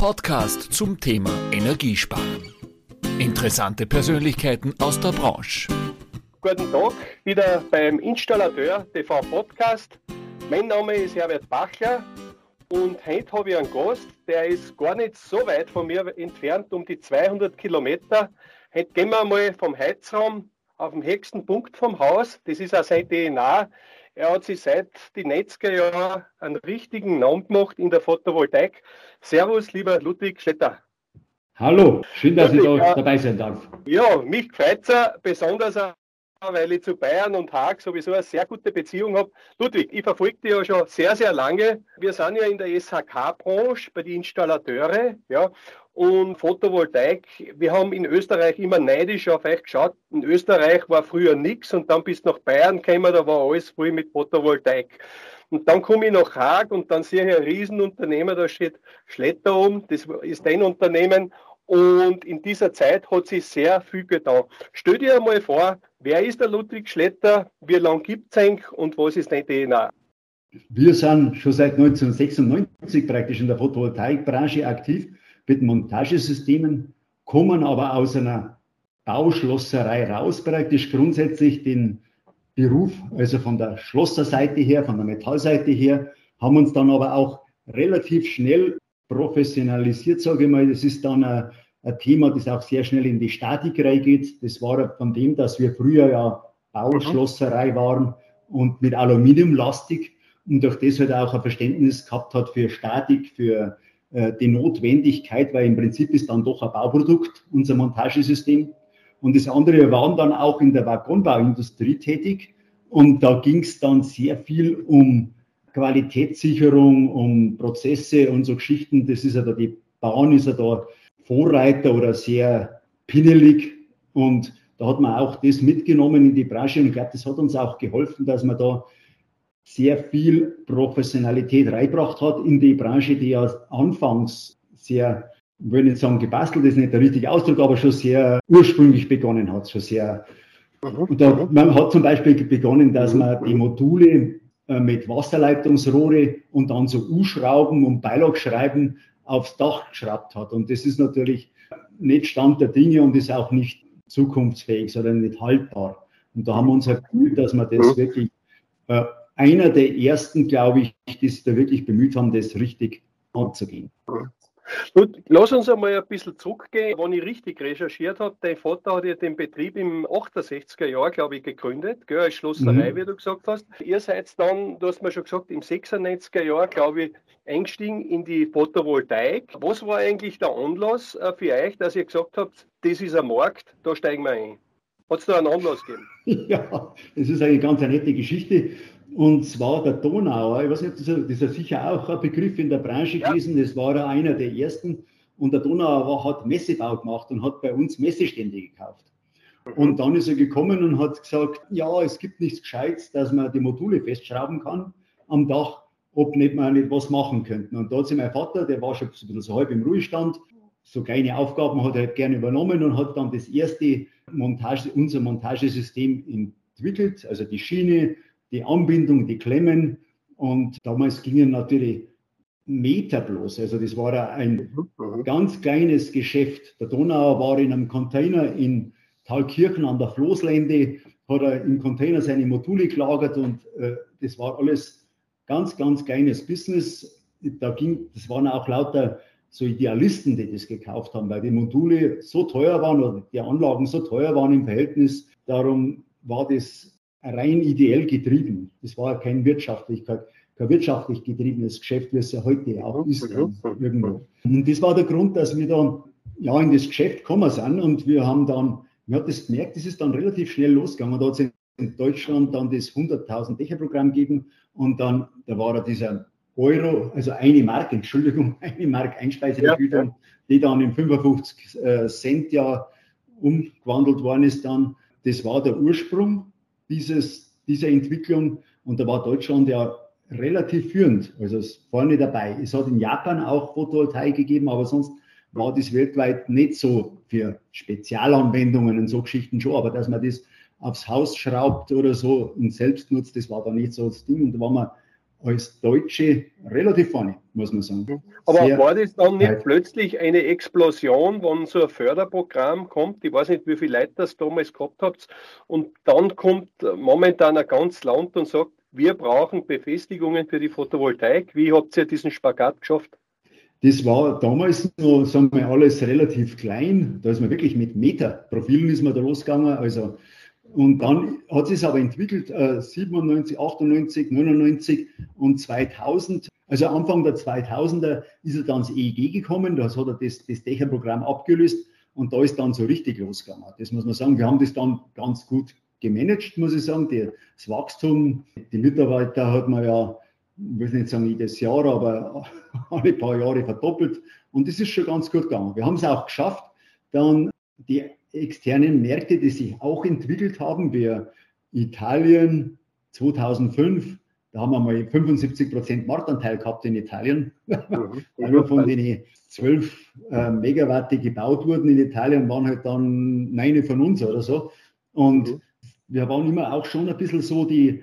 Podcast zum Thema Energiesparen. Interessante Persönlichkeiten aus der Branche. Guten Tag, wieder beim Installateur TV Podcast. Mein Name ist Herbert Bachler und heute habe ich einen Gast, der ist gar nicht so weit von mir entfernt, um die 200 Kilometer. Heute gehen wir mal vom Heizraum auf den höchsten Punkt vom Haus. Das ist auch sein DNA. Er hat sich seit den 90er Jahren einen richtigen Namen gemacht in der Photovoltaik. Servus, lieber Ludwig Schletter. Hallo, schön, dass Ludwig, ich da dabei sein darf. Ja, mich freut es besonders weil ich zu Bayern und Haag sowieso eine sehr gute Beziehung habe. Ludwig, ich verfolge dich ja schon sehr, sehr lange. Wir sind ja in der SHK-Branche bei den Installateure, ja, und Photovoltaik. Wir haben in Österreich immer neidisch auf euch geschaut. In Österreich war früher nichts und dann bist du nach Bayern gekommen, da war alles voll mit Photovoltaik. Und dann komme ich nach Haag und dann sehe ich ein Riesenunternehmen, da steht Schletter um, das ist dein Unternehmen. Und in dieser Zeit hat sich sehr viel getan. Stell dir einmal vor, wer ist der Ludwig Schletter, wie lange gibt es eigentlich und was ist dein DNA? Wir sind schon seit 1996 praktisch in der Photovoltaikbranche aktiv mit Montagesystemen, kommen aber aus einer Bauschlosserei raus, praktisch grundsätzlich den Beruf, also von der Schlosserseite her, von der Metallseite her, haben uns dann aber auch relativ schnell professionalisiert, sage ich mal. Das ist dann ein, ein Thema, das auch sehr schnell in die Statik reingeht. Das war von dem, dass wir früher ja Bauschlosserei waren und mit Aluminiumlastig und durch das halt auch ein Verständnis gehabt hat für Statik, für die Notwendigkeit, weil im Prinzip ist dann doch ein Bauprodukt, unser Montagesystem. Und das andere, wir waren dann auch in der Waggonbauindustrie tätig und da ging es dann sehr viel um Qualitätssicherung, um Prozesse und so Geschichten. Das ist ja da, die Bahn ist ja da Vorreiter oder sehr pinnelig. Und da hat man auch das mitgenommen in die Branche. Und ich glaube, das hat uns auch geholfen, dass man da sehr viel Professionalität reingebracht hat in die Branche, die ja anfangs sehr, ich will nicht sagen gebastelt, ist nicht der richtige Ausdruck, aber schon sehr ursprünglich begonnen hat, schon sehr. Mhm. Und da, man hat zum Beispiel begonnen, dass man die Module äh, mit Wasserleitungsrohre und dann so U-Schrauben und Beilagschreiben aufs Dach geschraubt hat. Und das ist natürlich nicht Stand der Dinge und ist auch nicht zukunftsfähig, sondern nicht haltbar. Und da haben wir uns erkühlt, dass wir das wirklich, äh, einer der ersten, glaube ich, die sich da wirklich bemüht haben, das richtig anzugehen. Gut, lass uns einmal ein bisschen zurückgehen. Wenn ich richtig recherchiert habe, dein Vater hat ja den Betrieb im 68er Jahr, glaube ich, gegründet, gell, als Schlosserei, mhm. wie du gesagt hast. Ihr seid dann, du hast mir schon gesagt, im 96er Jahr, glaube ich, eingestiegen in die Photovoltaik. Was war eigentlich der Anlass äh, für euch, dass ihr gesagt habt, das ist ein Markt, da steigen wir ein? Hat es da einen Anlass gegeben? Ja, das ist eine ganz nette Geschichte. Und zwar der Donauer, ich weiß nicht, das ist ja sicher auch ein Begriff in der Branche ja. gewesen, das war ja einer der ersten. Und der Donauer war, hat Messebau gemacht und hat bei uns Messestände gekauft. Und dann ist er gekommen und hat gesagt, ja, es gibt nichts Gescheites, dass man die Module festschrauben kann am Dach, ob nicht mal nicht was machen könnten. Und da hat sich mein Vater, der war schon ein bisschen so halb im Ruhestand, so kleine Aufgaben hat er gerne übernommen und hat dann das erste Montage, unser Montagesystem entwickelt, also die Schiene, die Anbindung, die Klemmen. Und damals gingen natürlich Meter bloß. Also das war ein ganz kleines Geschäft. Der Donauer war in einem Container in Thalkirchen an der Floßlände, hat er im Container seine Module gelagert und äh, das war alles ganz, ganz kleines Business. Da ging, das waren auch lauter so Idealisten, die das gekauft haben, weil die Module so teuer waren oder die Anlagen so teuer waren im Verhältnis. Darum war das rein ideell getrieben. Das war kein wirtschaftlich, kein, kein wirtschaftlich getriebenes Geschäft, wie es ja heute auch ist. irgendwo. Und das war der Grund, dass wir dann ja in das Geschäft gekommen sind und wir haben dann, man hat das gemerkt, das ist dann relativ schnell losgegangen. Da hat es in Deutschland dann das 100.000 Dächerprogramm gegeben und dann, da war da dieser Euro, also eine Mark, Entschuldigung, eine Mark Einspeisevergütung, ja. die dann in 55 äh, Cent ja umgewandelt worden ist dann. Das war der Ursprung dieses, dieser Entwicklung. Und da war Deutschland ja relativ führend, also vorne dabei. Es hat in Japan auch Photovoltaik gegeben, aber sonst war das weltweit nicht so für Spezialanwendungen und so Geschichten schon, aber dass man das aufs Haus schraubt oder so und selbst nutzt, das war da nicht so das Ding. Und da waren wir als Deutsche relativ vorne, muss man sagen. Mhm. Aber Sehr war das dann nicht weit. plötzlich eine Explosion, wenn so ein Förderprogramm kommt? Ich weiß nicht, wie viele Leute das damals gehabt habt. Und dann kommt momentan ein ganz Land und sagt, wir brauchen Befestigungen für die Photovoltaik. Wie habt ihr diesen Spagat geschafft? Das war damals noch, sagen wir, alles relativ klein. Da ist man wirklich mit Meterprofilen ist man da losgegangen. Also und dann hat sich es aber entwickelt, äh, 97, 98, 99 und 2000. Also Anfang der 2000er ist er dann ins EEG gekommen, da hat er das, das Dächerprogramm abgelöst und da ist dann so richtig losgegangen. Das muss man sagen, wir haben das dann ganz gut gemanagt, muss ich sagen. Die, das Wachstum, die Mitarbeiter hat man ja, ich will nicht sagen jedes Jahr, aber alle paar Jahre verdoppelt und das ist schon ganz gut gegangen. Wir haben es auch geschafft, dann die externen Märkte, die sich auch entwickelt haben, wie Italien 2005, da haben wir mal 75 Prozent Marktanteil gehabt in Italien. Mhm. Nur von den 12 äh, Megawatt, die gebaut wurden in Italien, waren halt dann neun von uns oder so. Und mhm. wir waren immer auch schon ein bisschen so die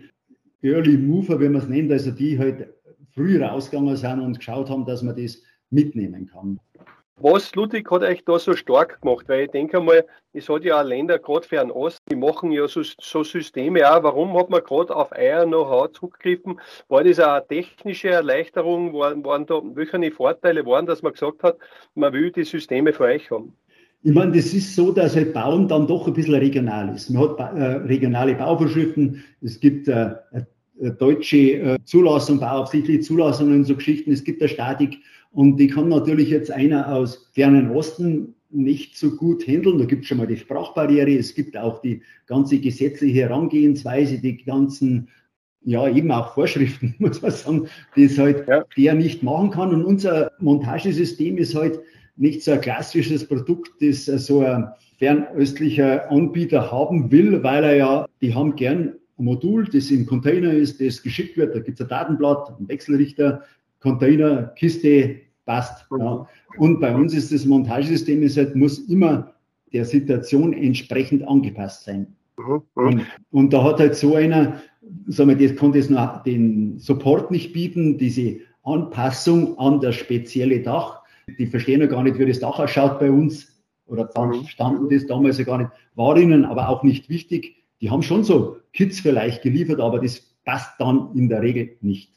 Early Mover, wie man es nennt, also die halt früh rausgegangen sind und geschaut haben, dass man das mitnehmen kann. Was Ludwig hat euch da so stark gemacht? Weil ich denke mal, es hat ja auch Länder, gerade für den Osten, die machen ja so, so Systeme auch. Warum hat man gerade auf euer Know-how zurückgegriffen? War das auch eine technische Erleichterung? Waren, waren da, welche Vorteile waren, dass man gesagt hat, man will die Systeme für euch haben? Ich meine, das ist so, dass halt Bauen dann doch ein bisschen regional ist. Man hat äh, regionale Bauvorschriften, es gibt äh, deutsche äh, Zulassung, bauaufsichtliche Zulassungen und so Geschichten, es gibt eine Statik und die kann natürlich jetzt einer aus fernen Osten nicht so gut handeln. Da gibt es schon mal die Sprachbarriere, es gibt auch die ganze gesetzliche Herangehensweise, die ganzen, ja, eben auch Vorschriften, muss man sagen, die es halt ja. der nicht machen kann. Und unser Montagesystem ist halt nicht so ein klassisches Produkt, das so ein fernöstlicher Anbieter haben will, weil er ja, die haben gern ein Modul, das im Container ist, das geschickt wird. Da gibt es ein Datenblatt, einen Wechselrichter, Container, Kiste, passt. Ja. Und bei uns ist das Montagesystem, ist halt, muss immer der Situation entsprechend angepasst sein. Und, und, da hat halt so einer, sagen wir, das konnte es noch den Support nicht bieten, diese Anpassung an das spezielle Dach. Die verstehen ja gar nicht, wie das Dach ausschaut bei uns. Oder standen das damals ja gar nicht, war ihnen aber auch nicht wichtig. Die haben schon so Kits vielleicht geliefert, aber das passt dann in der Regel nicht.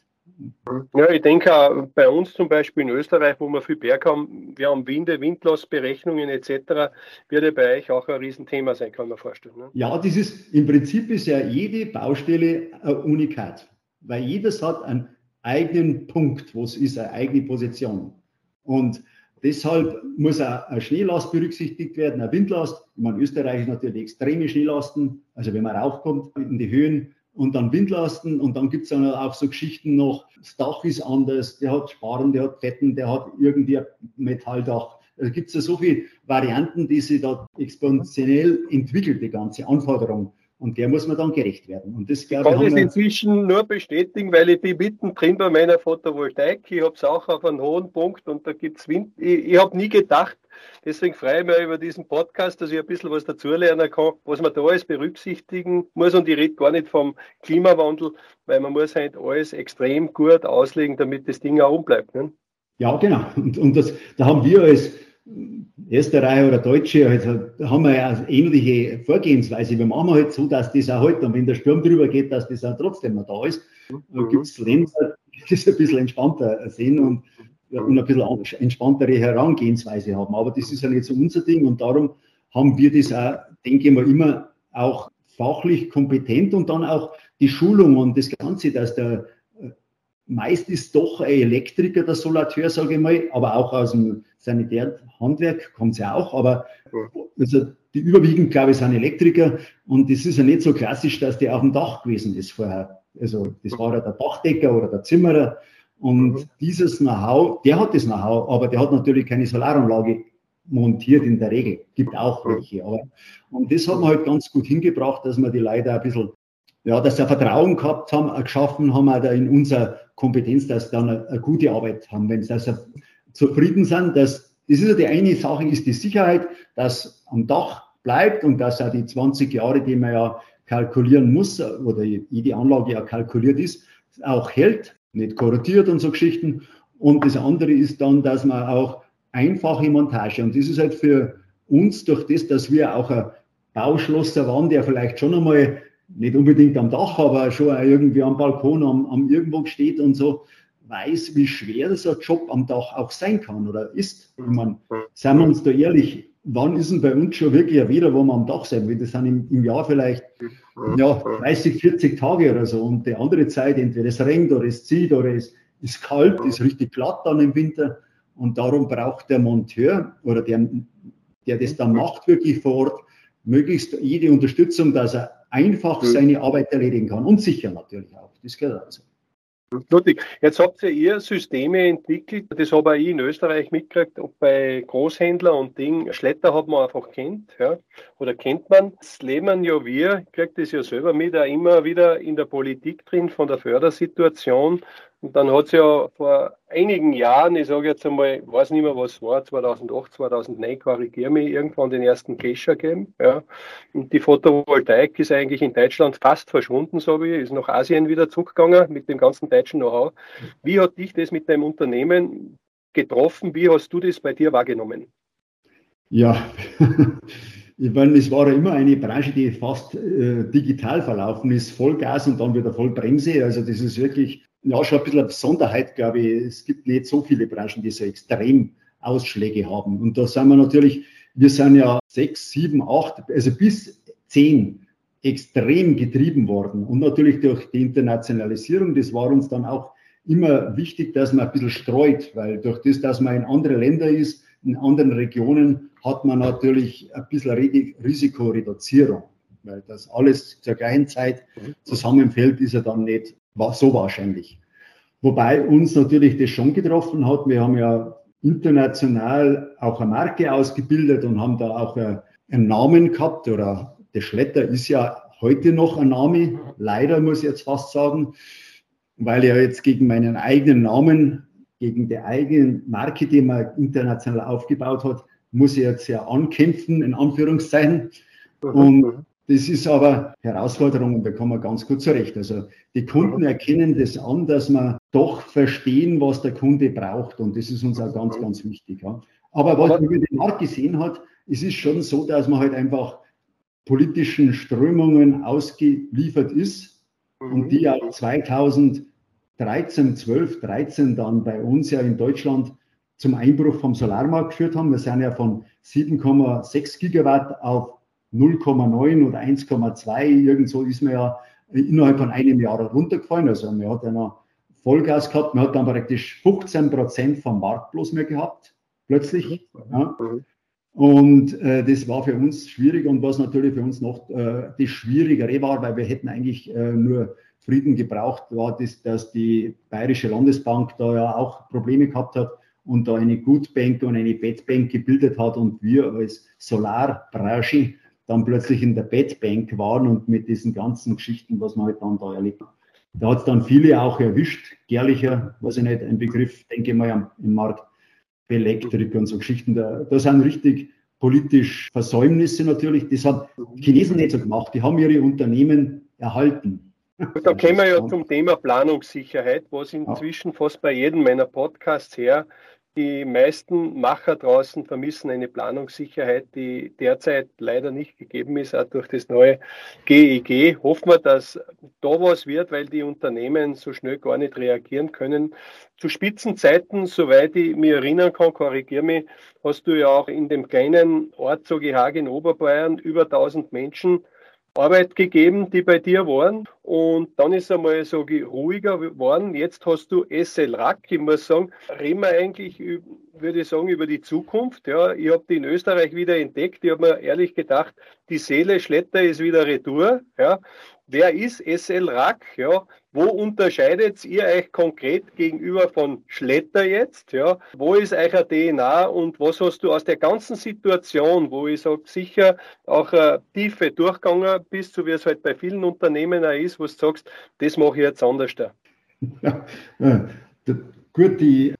Ja, ich denke auch bei uns zum Beispiel in Österreich, wo wir viel Berg haben, wir haben Winde, Windlosberechnungen etc., wird ja bei euch auch ein Riesenthema sein, kann man vorstellen. Ne? Ja, das ist im Prinzip ist ja jede Baustelle ein Unikat, weil jedes hat einen eigenen Punkt, wo es ist, eine eigene Position. Und deshalb muss auch eine Schneelast berücksichtigt werden, eine Windlast. Ich meine, Österreich ist natürlich extreme Schneelasten, also wenn man raufkommt in die Höhen, und dann Windlasten und dann gibt es dann auch so Geschichten noch, das Dach ist anders, der hat Sparen, der hat Fetten, der hat irgendwie ein Metalldach. Da gibt es ja so viele Varianten, die sich da exponentiell entwickelt, die ganze Anforderung. Und der muss man dann gerecht werden. Und das, glaube ich, kann ich inzwischen nur bestätigen, weil ich bin mittendrin bei meiner Photovoltaik. Ich habe es auch auf einem hohen Punkt und da gibt es Wind. Ich, ich habe nie gedacht, deswegen freue ich mich über diesen Podcast, dass ich ein bisschen was dazulernen kann, was man da alles berücksichtigen muss. Und ich rede gar nicht vom Klimawandel, weil man muss halt alles extrem gut auslegen, damit das Ding auch umbleibt. Ne? Ja, genau. Und, und das, da haben wir als Österreicher oder Deutsche, also, haben wir ja eine ähnliche Vorgehensweise. Wir machen halt so, dass das auch halt, und wenn der Sturm drüber geht, dass das auch trotzdem noch da ist. Da gibt es Länder, die das ein bisschen entspannter sehen und, und ein bisschen entspanntere Herangehensweise haben. Aber das ist ja nicht so unser Ding und darum haben wir das auch, denke ich mal, immer auch fachlich kompetent und dann auch die Schulung und das Ganze, dass der meist ist doch ein Elektriker der Solateur, sage ich mal, aber auch aus dem Sanitärhandwerk kommt es ja auch, aber also die überwiegend, glaube ich, sind Elektriker und das ist ja nicht so klassisch, dass der auf dem Dach gewesen ist vorher. Also das war ja der Dachdecker oder der Zimmerer und mhm. dieses Know-how, der hat das Know-how, aber der hat natürlich keine Solaranlage montiert in der Regel. Gibt auch welche. Aber, und das hat man halt ganz gut hingebracht, dass man die Leute ein bisschen ja, dass sie Vertrauen gehabt haben, äh, geschaffen haben, auch in unserer Kompetenz, dass sie dann eine, eine gute Arbeit haben. Wenn sie also zufrieden sind, dass, das ist ja die eine Sache, ist die Sicherheit, dass am Dach bleibt und dass auch die 20 Jahre, die man ja kalkulieren muss, oder jede Anlage ja kalkuliert ist, auch hält. nicht korrodiert und so Geschichten. Und das andere ist dann, dass man auch einfache Montage, und das ist halt für uns durch das, dass wir auch ein Bauschlosser waren, der vielleicht schon einmal nicht unbedingt am Dach, aber schon irgendwie am Balkon, am, am irgendwo steht und so, weiß, wie schwer so ein Job am Dach auch sein kann oder ist. Ich meine, seien wir uns da ehrlich, wann ist denn bei uns schon wirklich wieder, wo wir am Dach sein will? Das sind im, im, Jahr vielleicht ja, 30, 40 Tage oder so. Und die andere Zeit, entweder es regnet oder es zieht oder es ist kalt, ist richtig glatt dann im Winter. Und darum braucht der Monteur oder der, der das dann macht, wirklich vor Ort, möglichst jede Unterstützung, dass er einfach seine Arbeit erledigen kann und sicher natürlich auch. Das gehört also. Ludwig, jetzt habt ihr Systeme entwickelt, das habe ich in Österreich mitgekriegt, ob bei Großhändler und Ding, Schletter hat man einfach kennt, ja, oder kennt man. Das leben ja wir, ich kriege das ja selber mit, auch immer wieder in der Politik drin, von der Fördersituation, und dann hat es ja vor einigen Jahren, ich sage jetzt einmal, ich weiß nicht mehr, was war, 2008, 2009, korrigiere mich, irgendwann den ersten Kescher gegeben. Ja. Und die Photovoltaik ist eigentlich in Deutschland fast verschwunden, so wie, ist nach Asien wieder zurückgegangen mit dem ganzen deutschen Know-how. Wie hat dich das mit deinem Unternehmen getroffen? Wie hast du das bei dir wahrgenommen? Ja, ich meine, es war ja immer eine Branche, die fast äh, digital verlaufen ist, Vollgas und dann wieder Vollbremse. Also das ist wirklich ja, schon ein bisschen eine Besonderheit, glaube ich. Es gibt nicht so viele Branchen, die so extrem Ausschläge haben. Und da sind wir natürlich, wir sind ja sechs, sieben, acht, also bis zehn extrem getrieben worden. Und natürlich durch die Internationalisierung, das war uns dann auch immer wichtig, dass man ein bisschen streut, weil durch das, dass man in andere Länder ist, in anderen Regionen, hat man natürlich ein bisschen Risikoreduzierung. Weil das alles zur gleichen Zeit zusammenfällt, ist ja dann nicht war so wahrscheinlich. Wobei uns natürlich das schon getroffen hat. Wir haben ja international auch eine Marke ausgebildet und haben da auch einen Namen gehabt oder der Schletter ist ja heute noch ein Name, leider muss ich jetzt fast sagen, weil er jetzt gegen meinen eigenen Namen, gegen die eigene Marke, die man international aufgebaut hat, muss ich jetzt ja ankämpfen, in Anführungszeichen. Und das ist aber Herausforderung da kommen wir ganz gut zurecht. Also die Kunden erkennen das an, dass wir doch verstehen, was der Kunde braucht. Und das ist uns auch ganz, ganz wichtig. Ja. Aber was man über den Markt gesehen hat, es ist schon so, dass man halt einfach politischen Strömungen ausgeliefert ist und die ja 2013, 12, 13 dann bei uns ja in Deutschland zum Einbruch vom Solarmarkt geführt haben. Wir sind ja von 7,6 Gigawatt auf 0,9 oder 1,2, irgendwo ist man ja innerhalb von einem Jahr runtergefallen. Also man hat ja Vollgas gehabt, man hat dann praktisch 15 Prozent vom Markt bloß mehr gehabt, plötzlich. Ja. Und äh, das war für uns schwierig und was natürlich für uns noch äh, das Schwierigere war, weil wir hätten eigentlich äh, nur Frieden gebraucht, war das, dass die Bayerische Landesbank da ja auch Probleme gehabt hat und da eine Gutbank und eine Bettbank gebildet hat und wir als Solarbranche dann plötzlich in der Bettbank waren und mit diesen ganzen Geschichten, was man halt dann da erlebt. Da hat es dann viele auch erwischt, Gerlicher, weiß ich nicht, ein Begriff, denke ich mal, im Markt, Elektrik und so Geschichten. Da, da sind richtig politisch Versäumnisse natürlich. Das haben die Chinesen nicht so gemacht. Die haben ihre Unternehmen erhalten. Da kommen wir ja zum Thema Planungssicherheit, was inzwischen fast bei jedem meiner Podcasts her die meisten Macher draußen vermissen eine Planungssicherheit, die derzeit leider nicht gegeben ist, auch durch das neue GEG. E Hoffen wir, dass da was wird, weil die Unternehmen so schnell gar nicht reagieren können. Zu Spitzenzeiten, soweit ich mich erinnern kann, korrigiere mich, hast du ja auch in dem kleinen Ort so Gehage in Oberbayern über 1000 Menschen Arbeit gegeben, die bei dir waren. Und dann ist einmal so ruhiger geworden. Jetzt hast du SL Rack. Ich muss sagen, reden wir eigentlich, würde ich sagen, über die Zukunft. Ja, ich habe die in Österreich wieder entdeckt. Ich habe mir ehrlich gedacht, die Seele Schletter ist wieder retour. Ja. Wer ist SL Rack? Ja, wo unterscheidet ihr euch konkret gegenüber von Schletter jetzt? Ja, wo ist euer DNA und was hast du aus der ganzen Situation, wo ich sage, sicher auch eine Tiefe durchgegangen bist, so wie es halt bei vielen Unternehmen auch ist, wo du sagst, das mache ich jetzt anders da? Ja, ja, gut, die,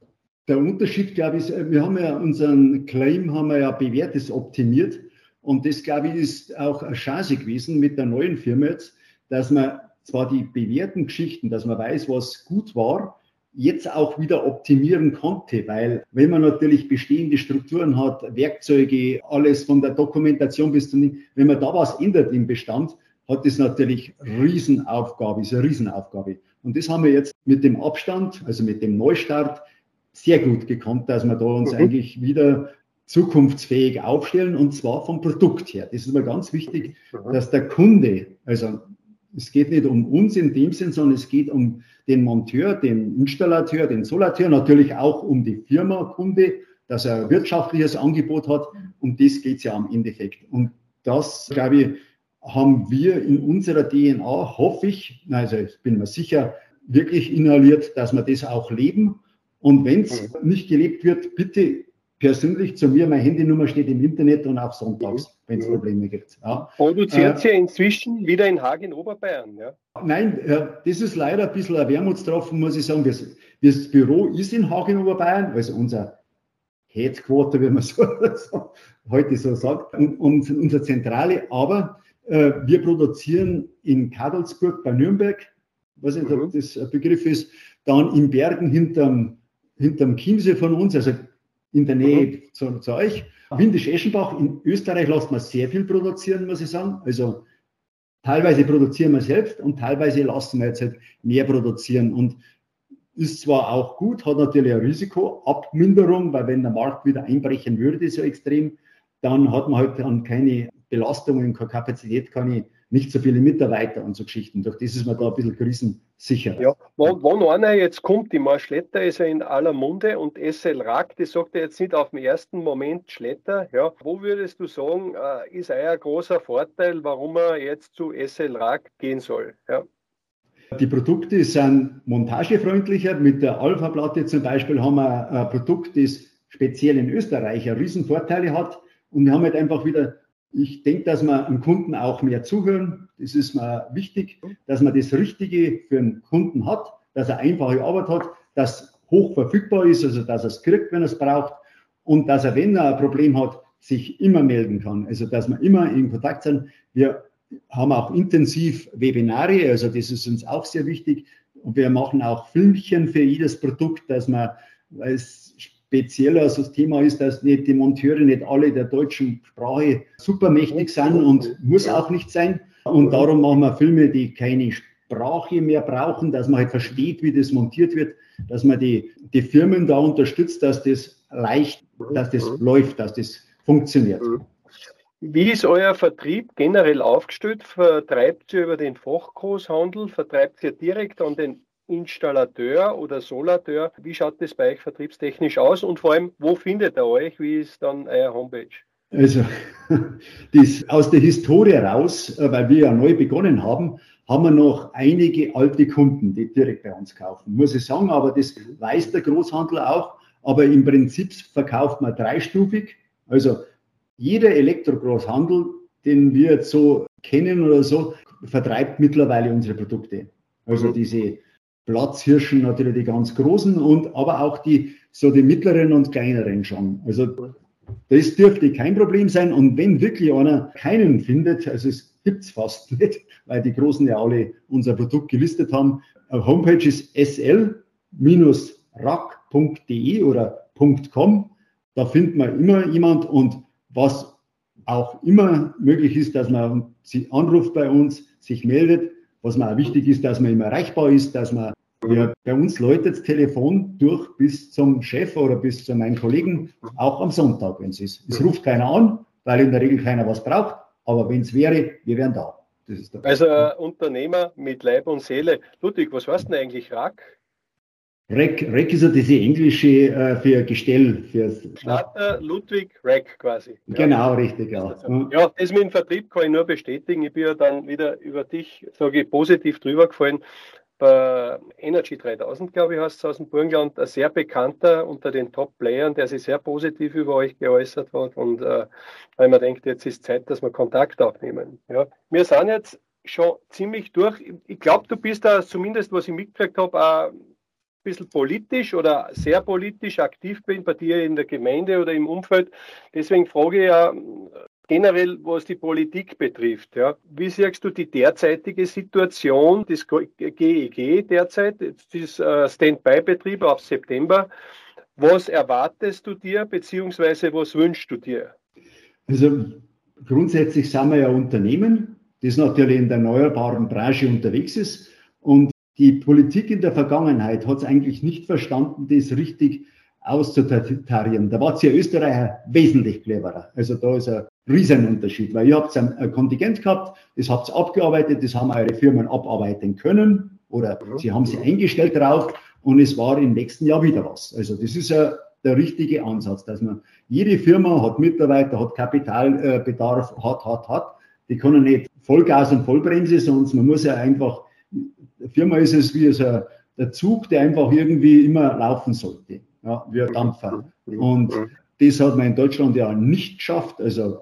der Unterschied, glaube ich, ist, wir haben ja unseren Claim haben wir ja bewährtes optimiert und das, glaube ich, ist auch eine Chance gewesen mit der neuen Firma jetzt, dass man zwar die bewährten Geschichten, dass man weiß, was gut war, jetzt auch wieder optimieren konnte, weil wenn man natürlich bestehende Strukturen hat, Werkzeuge, alles von der Dokumentation bis zum, wenn man da was ändert im Bestand, hat das natürlich Riesenaufgabe, ist eine Riesenaufgabe. Und das haben wir jetzt mit dem Abstand, also mit dem Neustart, sehr gut gekonnt, dass wir da uns mhm. eigentlich wieder zukunftsfähig aufstellen und zwar vom Produkt her. Das ist immer ganz wichtig, mhm. dass der Kunde, also es geht nicht um uns in dem Sinn, sondern es geht um den Monteur, den Installateur, den Solateur, natürlich auch um die Firma Kunde, dass er ein wirtschaftliches Angebot hat. Um das geht es ja am Endeffekt. Und das, glaube ich, haben wir in unserer DNA, hoffe ich, also ich bin mir sicher, wirklich inhaliert, dass wir das auch leben. Und wenn es mhm. nicht gelebt wird, bitte persönlich zu mir, meine Handynummer steht im Internet und auch sonntags, mhm. wenn es mhm. Probleme gibt. Ja. Produziert äh, ihr inzwischen wieder in Hagen, Oberbayern? Ja? Nein, äh, das ist leider ein bisschen ein Wermutstropfen, muss ich sagen. Das, das Büro ist in Hagen, Oberbayern, also unser Headquarter, wie man so, so heute so sagt, und, und unsere Zentrale. Aber äh, wir produzieren in Kadelsburg bei Nürnberg, was nicht, ob mhm. das ein Begriff ist, dann in Bergen hinterm, hinterm Chiemsee von uns, also in der Nähe mhm. zu, zu, euch. Windisch-Eschenbach in Österreich lässt man sehr viel produzieren, muss ich sagen. Also teilweise produzieren wir selbst und teilweise lassen wir jetzt halt mehr produzieren. Und ist zwar auch gut, hat natürlich ein Risikoabminderung, weil wenn der Markt wieder einbrechen würde, so extrem, dann hat man halt dann keine Belastungen, keine Kapazität, keine nicht so viele Mitarbeiter und so Geschichten. Durch das ist man da ein bisschen krisensicher. Ja, wenn, wenn einer jetzt kommt, die Marschletter ist ja in aller Munde und SL Rack, das sagt er jetzt nicht auf den ersten Moment Schletter. Ja, wo würdest du sagen, äh, ist ein großer Vorteil, warum er jetzt zu SL Rack gehen soll? Ja. Die Produkte sind montagefreundlicher. Mit der Alpha-Platte zum Beispiel haben wir ein Produkt, das speziell in Österreich Riesenvorteile hat. Und wir haben halt einfach wieder ich denke, dass wir dem Kunden auch mehr zuhören. Das ist mir wichtig, dass man das Richtige für den Kunden hat, dass er einfache Arbeit hat, dass hoch verfügbar ist, also dass er es kriegt, wenn er es braucht und dass er, wenn er ein Problem hat, sich immer melden kann. Also dass wir immer in Kontakt sind. Wir haben auch intensiv Webinare, also das ist uns auch sehr wichtig. Und wir machen auch Filmchen für jedes Produkt, dass man, weil es spezieller also das Thema ist, dass nicht die Monteure nicht alle der deutschen Sprache supermächtig sind und muss auch nicht sein. Und darum machen wir Filme, die keine Sprache mehr brauchen, dass man halt versteht, wie das montiert wird, dass man die, die Firmen da unterstützt, dass das leicht, dass das läuft, dass das funktioniert. Wie ist euer Vertrieb generell aufgestellt? Vertreibt ihr über den Fachgroßhandel? Vertreibt ihr direkt an den Installateur oder Solateur. Wie schaut das bei euch vertriebstechnisch aus und vor allem, wo findet ihr euch? Wie ist dann euer Homepage? Also, das, aus der Historie raus, äh, weil wir ja neu begonnen haben, haben wir noch einige alte Kunden, die direkt bei uns kaufen. Muss ich sagen, aber das weiß der Großhandel auch. Aber im Prinzip verkauft man dreistufig. Also jeder Elektrogroßhandel, den wir jetzt so kennen oder so, vertreibt mittlerweile unsere Produkte. Also mhm. diese Platzhirschen natürlich die ganz großen und aber auch die so die mittleren und kleineren schon. Also das dürfte kein Problem sein. Und wenn wirklich einer keinen findet, also es gibt es fast nicht, weil die Großen ja alle unser Produkt gelistet haben. Homepage ist sl-rack.de oder .com. Da findet man immer jemand und was auch immer möglich ist, dass man sie anruft bei uns, sich meldet, was mir auch wichtig ist, dass man immer erreichbar ist, dass man ja, bei uns läutet das Telefon durch bis zum Chef oder bis zu meinen Kollegen, auch am Sonntag, wenn es ist. Es ruft keiner an, weil in der Regel keiner was braucht, aber wenn es wäre, wir wären da. also äh, Unternehmer mit Leib und Seele. Ludwig, was heißt denn eigentlich Rack? Rack, Rack ist ja diese englische äh, für Gestell. Fürs, Starter Ludwig Rack quasi. Ja. Genau, richtig, ja. Ja, das mit dem Vertrieb kann ich nur bestätigen. Ich bin ja dann wieder über dich, sage ich, positiv drüber gefallen. Bei Energy 3000, glaube ich, heißt es aus dem Burgenland, ein sehr bekannter unter den Top-Playern, der sich sehr positiv über euch geäußert hat. Und äh, weil man denkt, jetzt ist Zeit, dass wir Kontakt aufnehmen. Ja. Wir sind jetzt schon ziemlich durch. Ich glaube, du bist da zumindest, was ich mitgekriegt habe, bisschen politisch oder sehr politisch aktiv bin bei dir in der Gemeinde oder im Umfeld. Deswegen frage ich ja, generell was die Politik betrifft. Ja. Wie siehst du die derzeitige Situation des GEG derzeit, das äh, Standby-Betrieb ab September? Was erwartest du dir, beziehungsweise was wünschst du dir? Also grundsätzlich sind wir ja Unternehmen, das natürlich in der erneuerbaren Branche unterwegs ist. Und die Politik in der Vergangenheit hat es eigentlich nicht verstanden, das richtig auszutarieren. Da war ja Österreicher wesentlich cleverer. Also da ist ein Riesenunterschied, weil ihr habt ein Kontingent gehabt, das habt ihr abgearbeitet, das haben eure Firmen abarbeiten können oder sie haben sie eingestellt drauf und es war im nächsten Jahr wieder was. Also das ist ja der richtige Ansatz, dass man jede Firma hat Mitarbeiter, hat Kapitalbedarf, hat, hat, hat. Die können nicht Vollgas und Vollbremse, sondern man muss ja einfach, Firma ist es wie so der Zug, der einfach irgendwie immer laufen sollte, ja, wie ein Dampfer. Und das hat man in Deutschland ja nicht geschafft. Also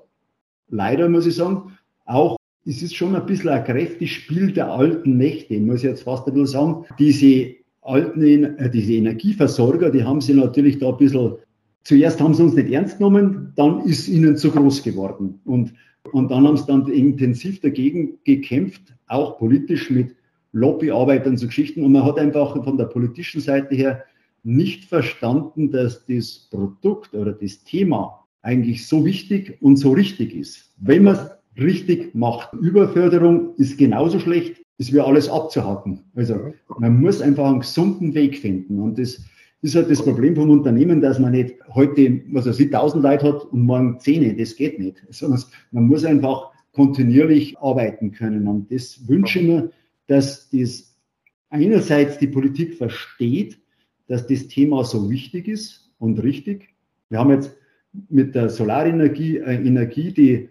leider muss ich sagen, auch es ist schon ein bisschen ein kräftiges Spiel der alten Mächte, muss ich jetzt fast ein bisschen sagen. Diese alten, äh, diese Energieversorger, die haben sie natürlich da ein bisschen, zuerst haben sie uns nicht ernst genommen, dann ist ihnen zu groß geworden. Und, und dann haben sie dann intensiv dagegen gekämpft, auch politisch mit Lobbyarbeit und so Geschichten. Und man hat einfach von der politischen Seite her nicht verstanden, dass das Produkt oder das Thema eigentlich so wichtig und so richtig ist. Wenn man es richtig macht. Überförderung ist genauso schlecht ist wie alles abzuhacken. Also man muss einfach einen gesunden Weg finden. Und das ist halt das Problem vom Unternehmen, dass man nicht heute, was er sieht, 1000 Leute hat und morgen 10. Das geht nicht. Sondern man muss einfach kontinuierlich arbeiten können. Und das wünsche ich mir, dass das einerseits die Politik versteht, dass das Thema so wichtig ist und richtig. Wir haben jetzt mit der Solarenergie eine Energie, die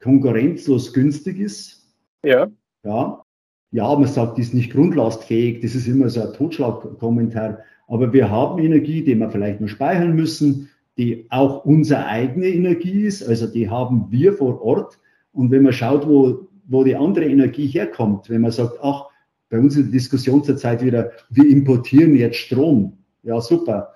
konkurrenzlos günstig ist. Ja. Ja, ja, man sagt, die ist nicht grundlastfähig, das ist immer so ein Totschlagkommentar. Aber wir haben Energie, die wir vielleicht noch speichern müssen, die auch unsere eigene Energie ist, also die haben wir vor Ort. Und wenn man schaut, wo, wo die andere Energie herkommt, wenn man sagt, ach, bei uns in der Diskussion zurzeit wieder, wir importieren jetzt Strom. Ja, super.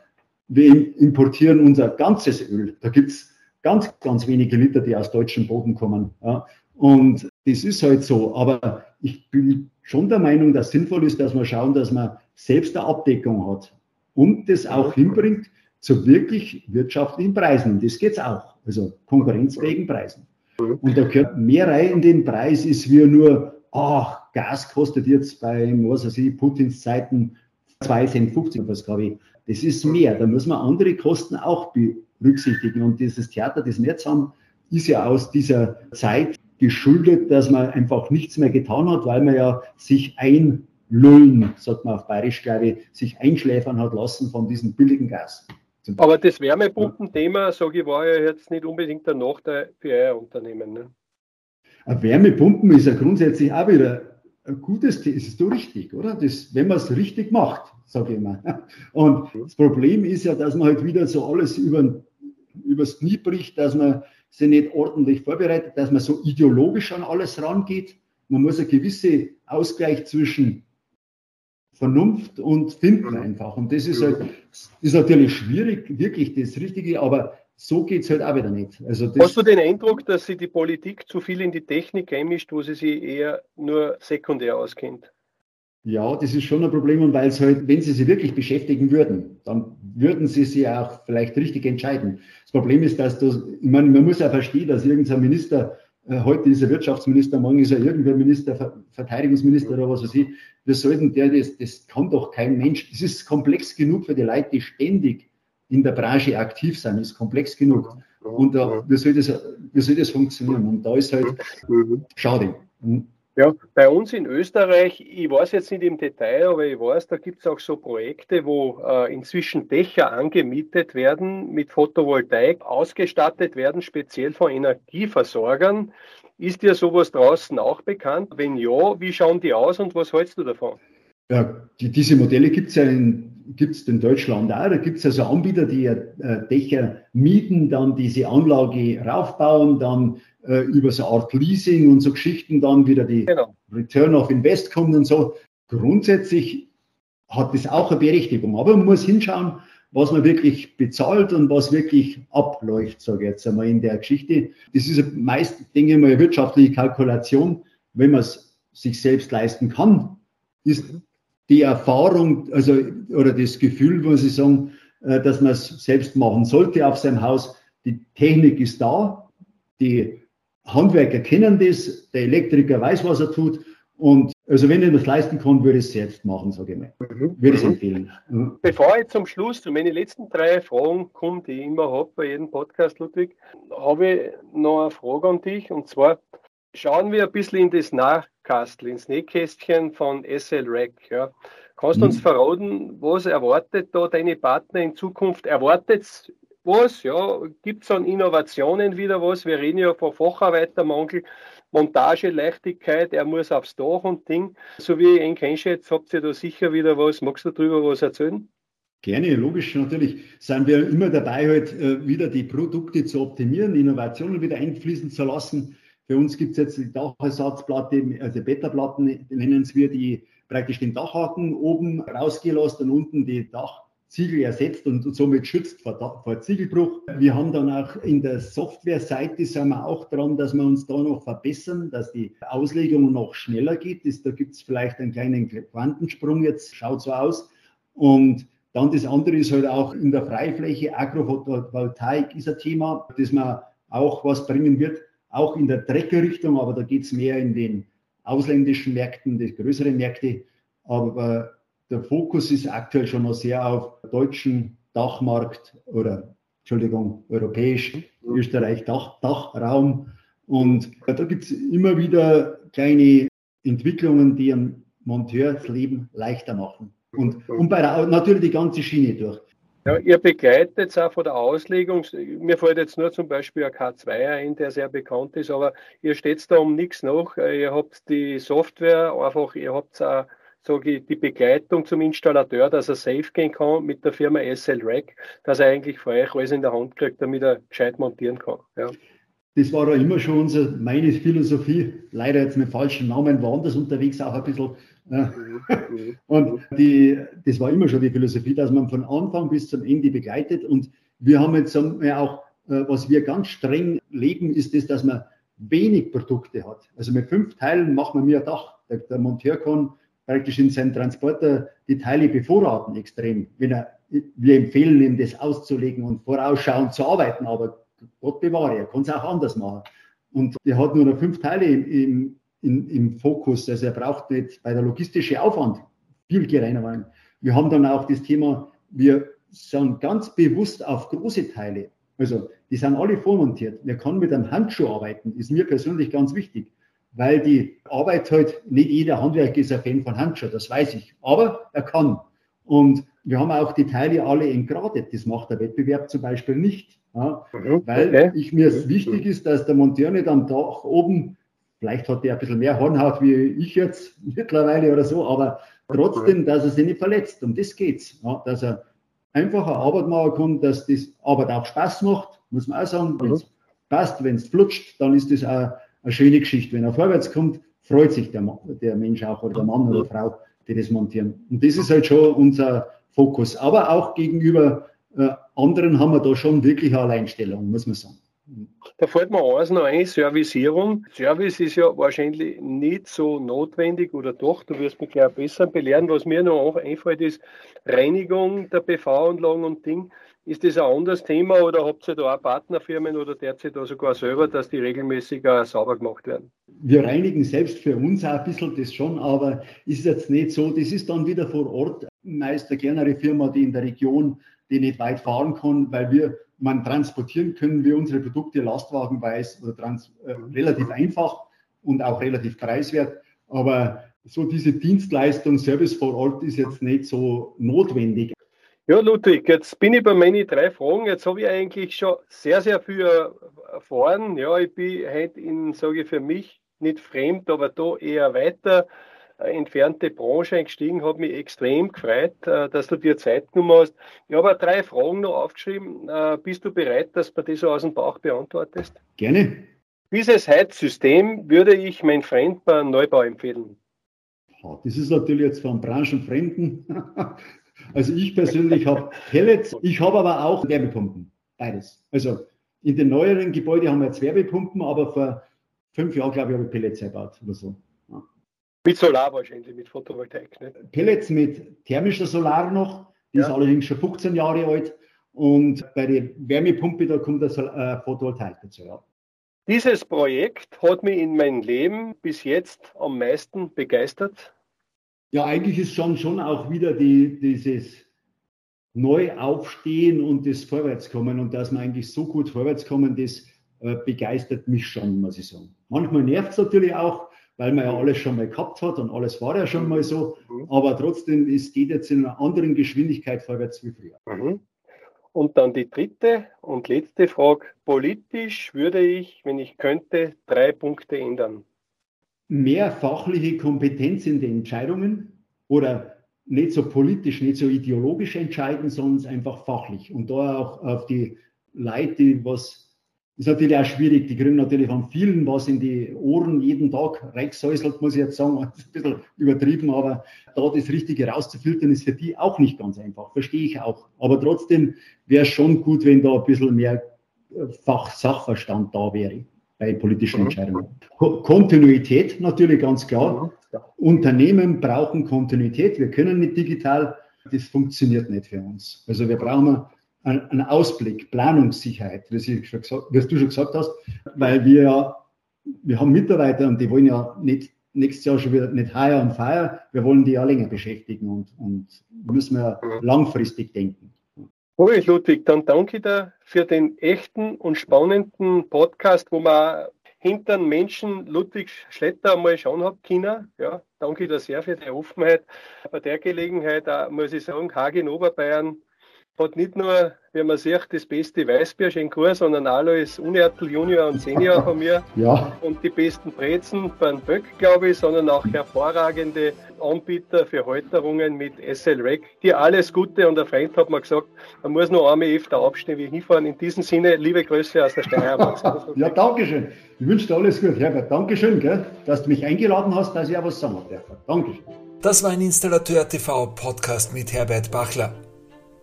Wir importieren unser ganzes Öl. Da gibt's ganz, ganz wenige Liter, die aus deutschem Boden kommen. Ja. Und das ist halt so. Aber ich bin schon der Meinung, dass sinnvoll ist, dass wir schauen, dass man selbst eine Abdeckung hat und das auch hinbringt zu wirklich wirtschaftlichen Preisen. Und das geht's auch. Also konkurrenzfähigen Preisen. Und da gehört mehr rein in den Preis, ist wie nur, ach, Gas kostet jetzt bei, was weiß ich, Putins Zeiten 2 Cent 50, was glaube ich. Das ist mehr. Da muss man andere Kosten auch berücksichtigen. Und dieses Theater, das wir jetzt haben, ist ja aus dieser Zeit geschuldet, dass man einfach nichts mehr getan hat, weil man ja sich einlullen, sagt man auf Bayerisch, glaube ich, sich einschläfern hat lassen von diesem billigen Gas. Aber das Wärmepumpenthema, sage ich, war ja jetzt nicht unbedingt der Nachteil für euer Unternehmen. Ne? Wärmepumpen ist ja grundsätzlich auch wieder ein gutes Thema, ist so richtig, oder? Das, wenn man es richtig macht, sage ich immer. Und das Problem ist ja, dass man halt wieder so alles über, übers Knie bricht, dass man sind nicht ordentlich vorbereitet, dass man so ideologisch an alles rangeht. Man muss einen gewissen Ausgleich zwischen Vernunft und Finden einfach. Und das ist halt, ist natürlich schwierig, wirklich das Richtige, aber so geht es halt auch wieder nicht. Also Hast du den Eindruck, dass sich die Politik zu viel in die Technik einmischt, wo sie sich eher nur sekundär auskennt? Ja, das ist schon ein Problem und weil es halt, wenn sie sich wirklich beschäftigen würden, dann würden sie sich auch vielleicht richtig entscheiden. Das Problem ist, dass das, ich meine, man muss ja verstehen, dass irgendein Minister, heute ist er Wirtschaftsminister, morgen ist er irgendwer Minister, Verteidigungsminister oder was weiß ich, wir sollten der, das, das kann doch kein Mensch, das ist komplex genug für die Leute, die ständig in der Branche aktiv sind, ist komplex genug. Und da, wie, soll das, wie soll das funktionieren? Und da ist halt mhm. schade. Ja, bei uns in Österreich, ich weiß jetzt nicht im Detail, aber ich weiß, da gibt es auch so Projekte, wo äh, inzwischen Dächer angemietet werden, mit Photovoltaik ausgestattet werden, speziell von Energieversorgern. Ist dir sowas draußen auch bekannt? Wenn ja, wie schauen die aus und was hältst du davon? Ja, die, diese Modelle gibt es ja in, gibt's in Deutschland auch. Da gibt es also Anbieter, die äh, Dächer mieten, dann diese Anlage raufbauen, dann äh, über so eine Art Leasing und so Geschichten dann wieder die genau. Return of Invest kommt und so. Grundsätzlich hat das auch eine Berechtigung. Aber man muss hinschauen, was man wirklich bezahlt und was wirklich abläuft, sage ich jetzt einmal in der Geschichte. Das ist meist, denke ich mal, eine wirtschaftliche Kalkulation, wenn man es sich selbst leisten kann, ist die Erfahrung, also oder das Gefühl, muss ich sagen, äh, dass man es selbst machen sollte auf seinem Haus. Die Technik ist da, die Handwerker kennen das, der Elektriker weiß, was er tut. Und also wenn ich das leisten kann, würde ich es selbst machen, sage ich mal. Mhm. Würde ich es mhm. empfehlen. Mhm. Bevor ich zum Schluss zu meinen letzten drei Fragen komme, die ich immer habe bei jedem Podcast, Ludwig, habe ich noch eine Frage an dich. Und zwar schauen wir ein bisschen in das Nachkastel, ins Nähkästchen von SL Rack. Ja. Kannst du mhm. uns verraten, was erwartet da deine Partner in Zukunft? Erwartet was? Ja, gibt es an Innovationen wieder was? Wir reden ja von Facharbeitermangel. Montageleichtigkeit, er muss aufs Dach und Ding. So wie ich ihn kennschätze, habt ihr da sicher wieder was. Magst du darüber was erzählen? Gerne, logisch, natürlich sind wir immer dabei, halt äh, wieder die Produkte zu optimieren, Innovationen wieder einfließen zu lassen. Für uns gibt es jetzt die Dachersatzplatte, also Beta-Platten nennen wir, die praktisch den Dachhaken oben rausgelassen und unten die Dach Ziegel ersetzt und, somit schützt vor, vor, Ziegelbruch. Wir haben dann auch in der Software-Seite sind wir auch dran, dass wir uns da noch verbessern, dass die Auslegung noch schneller geht. Das, da gibt es vielleicht einen kleinen Quantensprung jetzt, schaut so aus. Und dann das andere ist halt auch in der Freifläche, Agrophotovoltaik ist ein Thema, das man auch was bringen wird, auch in der Treckerrichtung, aber da geht es mehr in den ausländischen Märkten, die größeren Märkte. Aber der Fokus ist aktuell schon noch sehr auf deutschen Dachmarkt oder Entschuldigung, europäisch, Österreich, Dach, Dachraum. Und da gibt es immer wieder kleine Entwicklungen, die einem Monteur das Leben leichter machen. Und, und bei der, natürlich die ganze Schiene durch. Ja, ihr begleitet jetzt auch von der Auslegung, mir fällt jetzt nur zum Beispiel ein K2 ein, der sehr bekannt ist, aber ihr steht da um nichts nach. Ihr habt die Software einfach, ihr habt auch sage ich, die Begleitung zum Installateur, dass er safe gehen kann mit der Firma SL Rack, dass er eigentlich für euch alles in der Hand kriegt, damit er gescheit montieren kann. Ja. Das war ja immer schon unsere, meine Philosophie. Leider jetzt mit falschen Namen woanders unterwegs auch ein bisschen. Und die, das war immer schon die Philosophie, dass man von Anfang bis zum Ende begleitet. Und wir haben jetzt auch, äh, was wir ganz streng leben, ist das, dass man wenig Produkte hat. Also mit fünf Teilen machen wir mir ein Dach. Der, der Monteur kann praktisch in seinem Transporter die Teile bevorraten extrem. Wenn er, wir empfehlen ihm, das auszulegen und vorausschauend zu arbeiten, aber Gott bewahre, er kann es auch anders machen. Und er hat nur noch fünf Teile im, im, im Fokus, also er braucht nicht bei der logistischen Aufwand viel geringer werden. Wir haben dann auch das Thema, wir sind ganz bewusst auf große Teile. Also die sind alle vormontiert. Wir kann mit einem Handschuh arbeiten, ist mir persönlich ganz wichtig weil die Arbeit halt, nicht jeder Handwerker ist ein Fan von Handschuhen, das weiß ich, aber er kann. Und wir haben auch die Teile alle entgradet, das macht der Wettbewerb zum Beispiel nicht. Ja, weil okay. ich mir es wichtig ist, dass der Monteur nicht am Dach oben, vielleicht hat der ein bisschen mehr Hornhaut wie ich jetzt mittlerweile oder so, aber trotzdem, dass er sich nicht verletzt. Um das geht's. Ja, dass er einfach eine Arbeit machen kann, dass das Arbeit auch Spaß macht, muss man auch sagen. Wenn es mhm. passt, wenn es flutscht, dann ist das auch eine schöne Geschichte. Wenn er vorwärts kommt, freut sich der, der Mensch auch oder der Mann oder Frau, die das montieren. Und das ist halt schon unser Fokus. Aber auch gegenüber äh, anderen haben wir da schon wirklich eine Alleinstellung, muss man sagen. Da fällt mir eins noch ein, Servicierung. Service ist ja wahrscheinlich nicht so notwendig oder doch, du wirst mich gleich besser belehren. Was mir noch einfällt, ist Reinigung der PV-Anlagen und Ding. Ist das ein anderes Thema oder habt ihr da auch Partnerfirmen oder derzeit da sogar selber, dass die regelmäßig sauber gemacht werden? Wir reinigen selbst für uns auch ein bisschen das schon, aber ist jetzt nicht so. Das ist dann wieder vor Ort meist eine kleinere Firma, die in der Region, die nicht weit fahren kann, weil wir, man transportieren können wir unsere Produkte lastwagenweise oder trans, äh, relativ einfach und auch relativ preiswert. Aber so diese Dienstleistung, Service vor Ort ist jetzt nicht so notwendig. Ja, Ludwig, jetzt bin ich bei meinen drei Fragen. Jetzt habe ich eigentlich schon sehr, sehr viel erfahren. Ja, ich bin heute in, sage ich für mich, nicht fremd, aber da eher weiter entfernte Branche eingestiegen, hat mich extrem gefreut, äh, dass du dir Zeit genommen hast. Ich habe drei Fragen noch aufgeschrieben. Äh, bist du bereit, dass du die so aus dem Bauch beantwortest? Gerne. Dieses Heizsystem würde ich mein Freund bei Neubau empfehlen. Das ist natürlich jetzt von Branchenfremden Also ich persönlich habe Pellets, ich habe aber auch Wärmepumpen. Beides. Also in den neueren Gebäuden haben wir jetzt Wärmepumpen, aber vor fünf Jahren, glaube ich, habe ich Pellets eingebaut oder so. Mit Solar wahrscheinlich, mit Photovoltaik. Nicht? Pellets mit thermischer Solar noch, die ja. ist allerdings schon 15 Jahre alt. Und bei der Wärmepumpe, da kommt das äh, Photovoltaik dazu. Ja. Dieses Projekt hat mich in meinem Leben bis jetzt am meisten begeistert. Ja, eigentlich ist schon, schon auch wieder die, dieses Neuaufstehen und das Vorwärtskommen und dass wir eigentlich so gut vorwärtskommen, das äh, begeistert mich schon, muss ich sagen. Manchmal nervt es natürlich auch, weil man ja alles schon mal gehabt hat und alles war ja schon mal so, mhm. aber trotzdem, es geht jetzt in einer anderen Geschwindigkeit vorwärts wie früher. Mhm. Und dann die dritte und letzte Frage. Politisch würde ich, wenn ich könnte, drei Punkte ändern. Mehr fachliche Kompetenz in den Entscheidungen oder nicht so politisch, nicht so ideologisch entscheiden, sondern einfach fachlich. Und da auch auf die Leute, die was ist natürlich auch schwierig. Die kriegen natürlich von vielen was in die Ohren jeden Tag reingesäuselt, muss ich jetzt sagen. Das ist ein bisschen übertrieben, aber da das Richtige rauszufiltern, ist für die auch nicht ganz einfach. Verstehe ich auch. Aber trotzdem wäre es schon gut, wenn da ein bisschen mehr äh, Fachsachverstand da wäre bei politischen mhm. Entscheidungen. Ko Kontinuität natürlich ganz klar. Mhm. Ja. Unternehmen brauchen Kontinuität. Wir können nicht digital. Das funktioniert nicht für uns. Also wir brauchen einen Ausblick, Planungssicherheit, wie, schon gesagt, wie du schon gesagt hast, weil wir, wir haben Mitarbeiter und die wollen ja nicht nächstes Jahr schon wieder nicht higher und fire, wir wollen die ja länger beschäftigen und, und müssen wir langfristig denken. Okay, Ludwig, dann danke dir für den echten und spannenden Podcast, wo man hinter den Menschen Ludwig Schletter einmal schauen hat können. Ja, danke dir sehr für die Offenheit. Bei der Gelegenheit auch, muss ich sagen, Hagen Oberbayern hat nicht nur, wie man sieht, das beste Weißbier in Kurs, sondern als Unertel Junior und Senior von mir. Ja. Und die besten Brezen beim Böck, glaube ich, sondern auch hervorragende Anbieter für Halterungen mit SL Rack. Dir alles Gute und ein Freund hat mir gesagt, man muss noch einmal öfter aufstehen, wie hinfahren. In diesem Sinne, liebe Grüße aus der Steiermark. ja, danke schön. Ich wünsche dir alles Gute, Herbert. Dankeschön, gell, dass du mich eingeladen hast, dass ich auch was sagen darf. Dankeschön. Das war ein Installateur TV Podcast mit Herbert Bachler.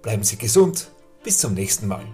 Bleiben Sie gesund. Bis zum nächsten Mal.